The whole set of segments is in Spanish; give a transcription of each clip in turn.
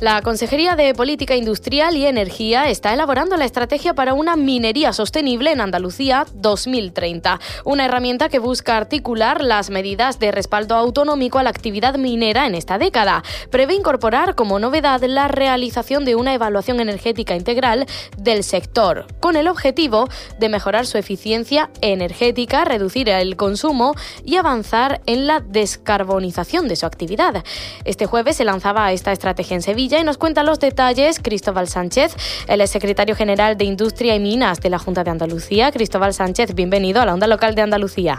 La Consejería de Política Industrial y Energía está elaborando la estrategia para una minería sostenible en Andalucía 2030, una herramienta que busca articular las medidas de respaldo autonómico a la actividad minera en esta década. Prevé incorporar como novedad la realización de una evaluación energética integral del sector, con el objetivo de mejorar su eficiencia energética, reducir el consumo y avanzar en la descarbonización de su actividad. Este jueves se lanzaba esta estrategia en Sevilla y nos cuenta los detalles Cristóbal Sánchez, el secretario general de Industria y Minas de la Junta de Andalucía. Cristóbal Sánchez, bienvenido a la onda local de Andalucía.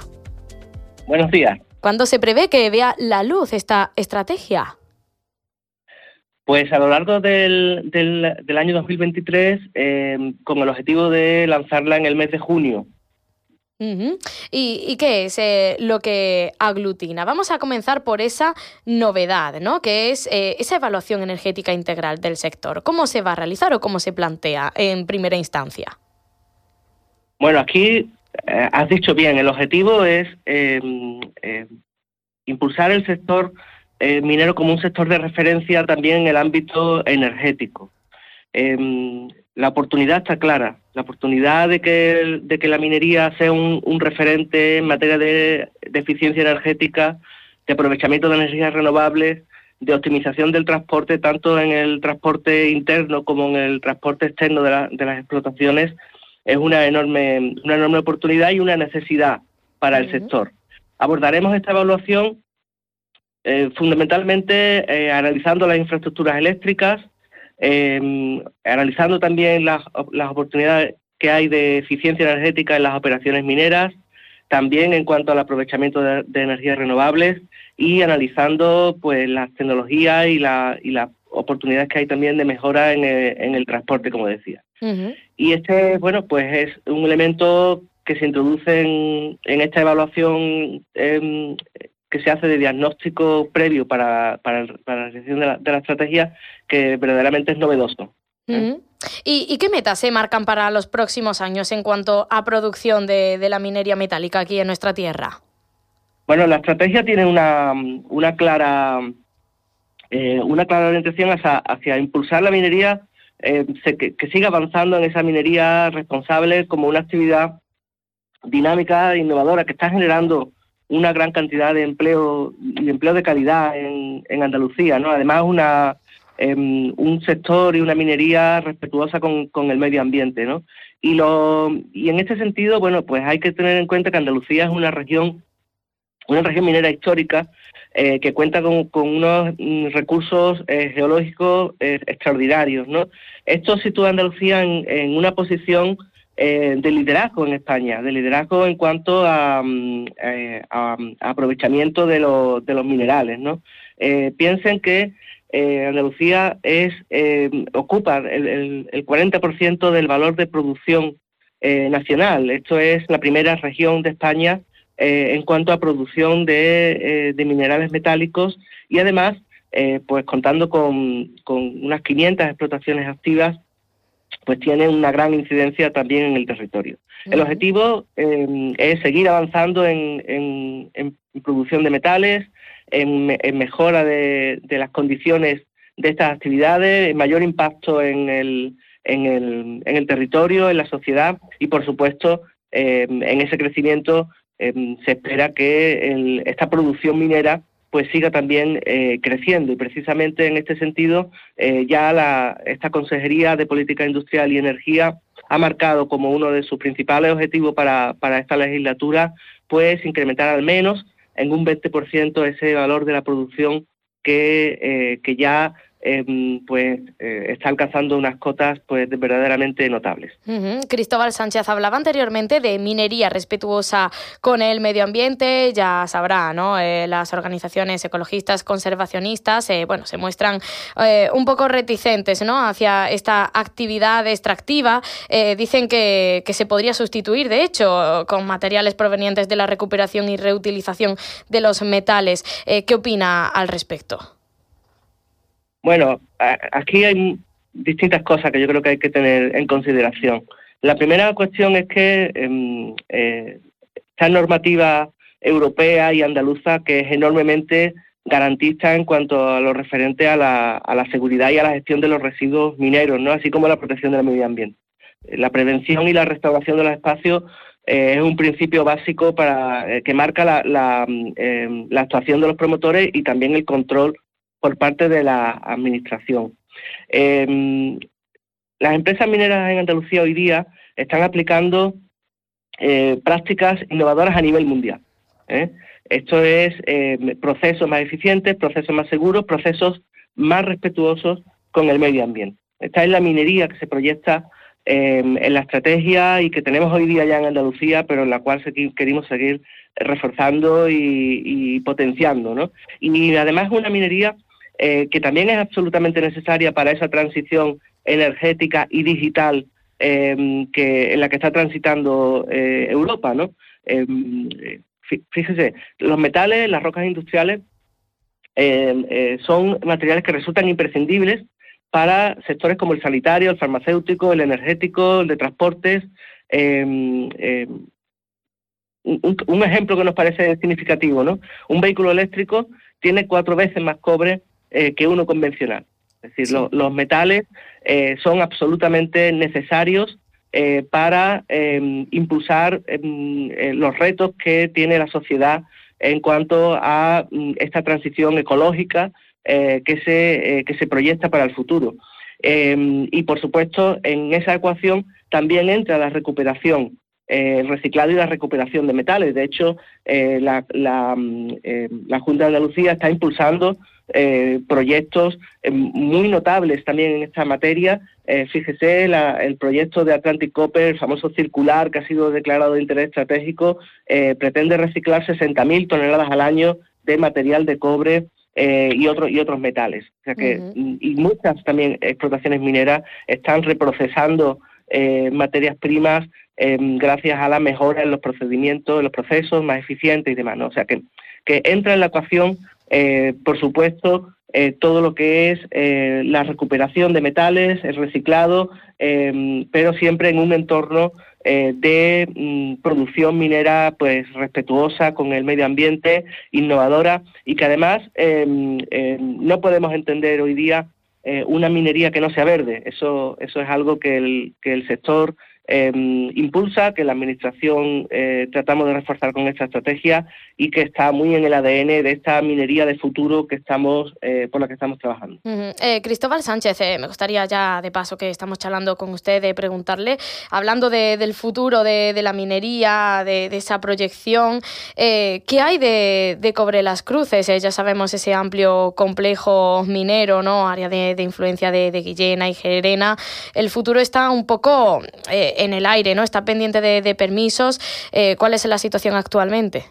Buenos días. ¿Cuándo se prevé que vea la luz esta estrategia? Pues a lo largo del, del, año 2023, eh, con el objetivo de lanzarla en el mes de junio. ¿Y, qué es eh, lo que aglutina? Vamos a comenzar por esa novedad, ¿no? Que es eh, esa evaluación energética integral del sector. ¿Cómo se va a realizar o cómo se plantea en primera instancia? Bueno, aquí eh, has dicho bien, el objetivo es em, impulsar el sector minero como un sector de referencia también en el ámbito energético. Em, la oportunidad está clara, la oportunidad de que, de que la minería sea un, referente en materia de, eficiencia energética, de aprovechamiento de energías renovables, de optimización del transporte, tanto en el transporte interno como en el transporte externo de, las explotaciones, es una enorme, una enorme oportunidad y una necesidad para el sector. Abordaremos esta evaluación eh, fundamentalmente eh, analizando las infraestructuras eléctricas, eh, analizando también las, oportunidades que hay de eficiencia energética en las operaciones mineras, también en cuanto al aprovechamiento de, energías renovables y analizando pues las tecnologías y, la, y las oportunidades que hay también de mejora en el, transporte, como decía. Y este, bueno, pues es un elemento que se introduce en, esta evaluación em, que se hace de diagnóstico previo para, para, la realización de la, de la, estrategia que verdaderamente es novedoso. ¿Y, qué metas se marcan para los próximos años en cuanto a producción de, la minería metálica aquí en nuestra tierra? Bueno, la estrategia tiene una, una clara eh, una clara orientación hacia, impulsar la minería, eh, que, que, siga avanzando en esa minería responsable como una actividad dinámica e innovadora que está generando una gran cantidad de empleo y empleo de calidad en, en Andalucía, ¿no? Además una em, un sector y una minería respetuosa con, con, el medio ambiente, ¿no? Y lo y en este sentido, bueno, pues hay que tener en cuenta que Andalucía es una región una región minera histórica eh, que cuenta con, con unos mm, recursos eh, geológicos eh, extraordinarios, ¿no? Esto sitúa a Andalucía en, en una posición eh, de liderazgo en España, de liderazgo en cuanto a, mm, eh, aprovechamiento de, de, los minerales. ¿no? Eh, piensen que Andalucía es ocupa el, el, 40% del valor de producción nacional. Esto es la primera región de España en cuanto a producción de, minerales metálicos y además, pues contando con, con unas 500 explotaciones activas pues tiene una gran incidencia también en el territorio. El objetivo em, es seguir avanzando en, producción de metales, en, mejora de, las condiciones de estas actividades, mayor impacto en el, en el, territorio, en la sociedad y, por supuesto, em, en ese crecimiento em, se espera que esta producción minera pues siga también eh, creciendo. Y precisamente en este sentido, eh, ya la, esta Consejería de Política Industrial y Energía ha marcado como uno de sus principales objetivos para, para esta legislatura, pues incrementar al menos en un 20% ese valor de la producción que, eh, que ya Em, pues eh, está alcanzando unas cotas pues verdaderamente notables. Cristóbal Sánchez hablaba anteriormente de minería respetuosa con el medio ambiente, ya sabrá, ¿no? Eh, las organizaciones ecologistas conservacionistas, eh, bueno, se muestran un poco reticentes, ¿no? Hacia esta actividad extractiva, dicen que, que se podría sustituir, de hecho, con materiales provenientes de la recuperación y reutilización de los metales. ¿Qué opina al respecto? Bueno, aquí hay distintas cosas que yo creo que hay que tener en consideración. La primera cuestión es que em, eh, esta normativa europea y andaluza que es enormemente garantista en cuanto a lo referente a la, a la seguridad y a la gestión de los residuos mineros, ¿no? así como la protección del medio ambiente. La prevención y la restauración de los espacios eh, es un principio básico para eh, que marca la, la, em, la, actuación de los promotores y también el control por parte de la Administración. Em, las empresas mineras en Andalucía hoy día están aplicando eh, prácticas innovadoras a nivel mundial. ¿eh? Esto es em, procesos más eficientes, procesos más seguros, procesos más respetuosos con el medio ambiente. Esta es la minería que se proyecta em, en la estrategia y que tenemos hoy día ya en Andalucía, pero en la cual queremos seguir reforzando y, y potenciando. ¿no? Y además es una minería eh, que también es absolutamente necesaria para esa transición energética y digital em, que, en la que está transitando eh, Europa, ¿no? Em, fíjese, los metales, las rocas industriales, em, eh, son materiales que resultan imprescindibles para sectores como el sanitario, el farmacéutico, el energético, el de transportes. un, un, ejemplo que nos parece significativo, ¿no? Un vehículo eléctrico tiene cuatro veces más cobre eh, que uno convencional. Es decir, los metales eh, son absolutamente necesarios eh, para em, impulsar em, los retos que tiene la sociedad en cuanto a mm, esta transición ecológica que, se, que se proyecta para el futuro. Em, y por supuesto, en esa ecuación también entra la recuperación el reciclado y la recuperación de metales. De hecho, la, la, mm, la, Junta de Andalucía está impulsando eh, proyectos eh, muy notables también en esta materia. Eh, fíjese el proyecto de Atlantic Copper, el famoso circular que ha sido declarado de interés estratégico, pretende reciclar 60.000 toneladas al año de material de cobre y, otros y otros metales. O sea que, Y muchas también explotaciones mineras están reprocesando materias primas gracias a la mejora en los procedimientos, en los procesos más eficientes y demás. O sea que, que entra en la ecuación eh, por supuesto, eh, todo lo que es eh, la recuperación de metales, el reciclado, pero siempre en un entorno de mm, producción minera pues respetuosa con el medio ambiente, innovadora y que además no podemos entender hoy día una minería que no sea verde. Eso, eso es algo que el, que el sector Em, impulsa, que la Administración eh, tratamos de reforzar con esta estrategia y que está muy en el ADN de esta minería de futuro que estamos eh, por la que estamos trabajando. Eh, Cristóbal Sánchez, me gustaría ya de paso que estamos charlando con usted de preguntarle, hablando del futuro de, la minería, de, esa proyección, ¿qué hay de, Cobre Las Cruces? ya sabemos ese amplio complejo minero, ¿no? área de, influencia de, Guillena y Gerena. El futuro está un poco en el aire, ¿no? Está pendiente de, permisos. Eh, ¿Cuál es la situación actualmente?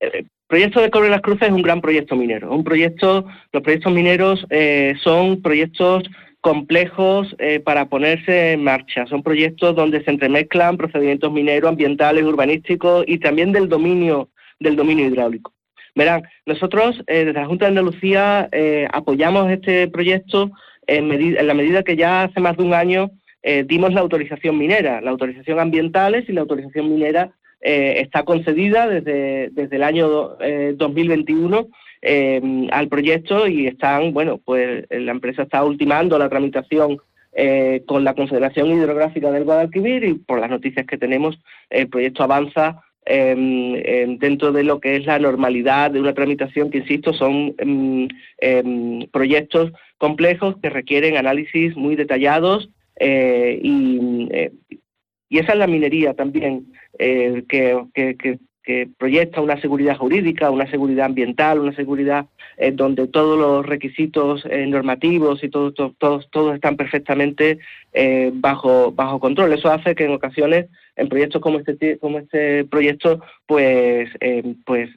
El proyecto de Cobre Las Cruces es un gran proyecto minero. Un proyecto, los proyectos mineros eh, son proyectos complejos eh, para ponerse en marcha. Son proyectos donde se entremezclan procedimientos mineros, ambientales, urbanísticos y también del dominio del dominio hidráulico. Verán, nosotros desde la Junta de Andalucía apoyamos este proyecto en, la medida que ya hace más de un año eh, dimos la autorización minera, la autorización ambientales y la autorización minera eh, está concedida desde, desde el año 2021 eh, al proyecto y están, bueno, pues la empresa está ultimando la tramitación con la Confederación Hidrográfica del Guadalquivir y por las noticias que tenemos el proyecto avanza dentro de lo que es la normalidad de una tramitación que, insisto, son em, proyectos complejos que requieren análisis muy detallados eh, y, eh, y, esa es la minería también eh, que, proyecta una seguridad jurídica, una seguridad ambiental, una seguridad eh, donde todos los requisitos eh, normativos y todos todos todos están perfectamente eh, bajo bajo control. Eso hace que en ocasiones en proyectos como este como este proyecto pues pues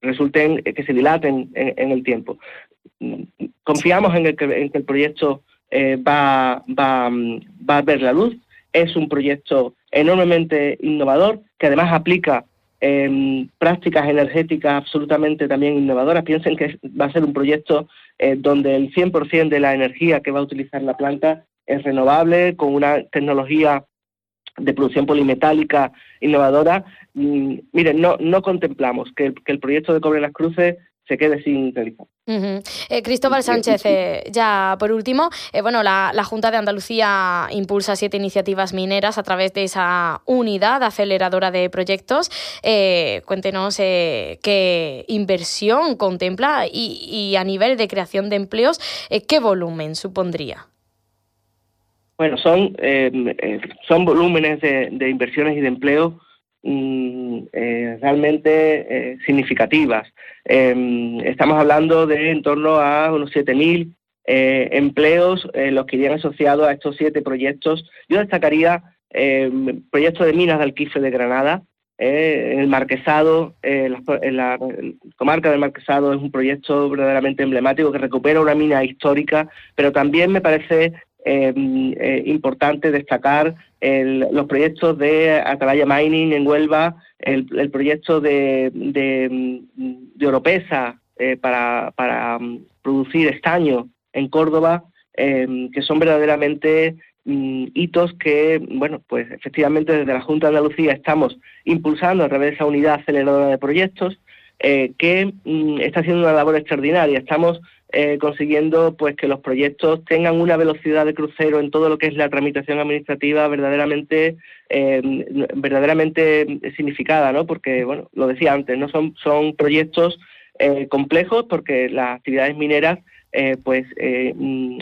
resulten que se dilaten en, el tiempo. Confiamos en, que, en que el proyecto va, va, va a ver la luz. Es un proyecto enormemente innovador que además aplica eh, prácticas energéticas absolutamente también innovadoras. Piensen que va a ser un proyecto eh, donde el 100% de la energía que va a utilizar la planta es renovable, con una tecnología de producción polimetálica innovadora. Mm, miren, no, no contemplamos que que el proyecto de Cobre Las Cruces se quede sin realizar. Eh, Cristóbal Sánchez, eh, ya por último, eh, bueno, la, Junta de Andalucía impulsa siete iniciativas mineras a través de esa unidad aceleradora de proyectos. cuéntenos qué inversión contempla y, a nivel de creación de empleos, qué volumen supondría. Bueno, son, son volúmenes de, de inversiones y de empleo Mm, eh, realmente eh, significativas. Em, estamos hablando de en torno a unos 7.000 eh, empleos los que irían asociados a estos siete proyectos. Yo destacaría em, proyecto de minas de Alquife de Granada, el Marquesado, en la, comarca del Marquesado es un proyecto verdaderamente emblemático que recupera una mina histórica, pero también me parece em, importante destacar los proyectos de Atalaya Mining en Huelva, el, proyecto de, de, Oropesa eh, para, para mm, producir estaño en Córdoba, em, que son verdaderamente mm, hitos que, bueno, pues efectivamente desde la Junta de Andalucía estamos impulsando a través de esa unidad aceleradora de proyectos eh, que mm, está haciendo una labor extraordinaria. Estamos eh, consiguiendo pues que los proyectos tengan una velocidad de crucero en todo lo que es la tramitación administrativa verdaderamente eh, verdaderamente significada, ¿no? Porque bueno, lo decía antes, no son son proyectos eh, complejos porque las actividades mineras pues mm,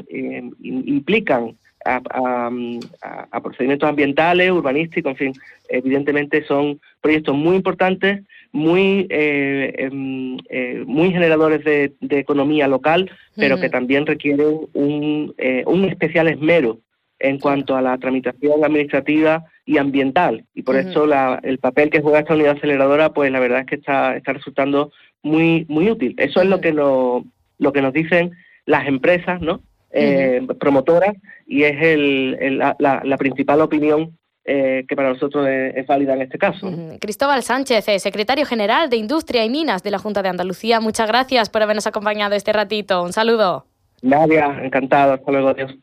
implican a, procedimientos ambientales, urbanísticos, en fin, evidentemente son proyectos muy importantes, muy, eh, em, eh, muy generadores de, economía local, pero que también requieren un, eh, un especial esmero en cuanto a la tramitación administrativa y ambiental. Y por eso la, el papel que juega esta unidad aceleradora, pues la verdad es que está, está resultando muy, muy útil. Eso es lo que, nos, lo que nos dicen las empresas, ¿no? Promotoras y es el, la, la, principal opinión eh, que para nosotros es, válida en este caso. Cristóbal Sánchez, eh, secretario general de Industria y Minas de la Junta de Andalucía, muchas gracias por habernos acompañado este ratito. Un saludo. Nadia, encantado. Hasta luego. Adiós.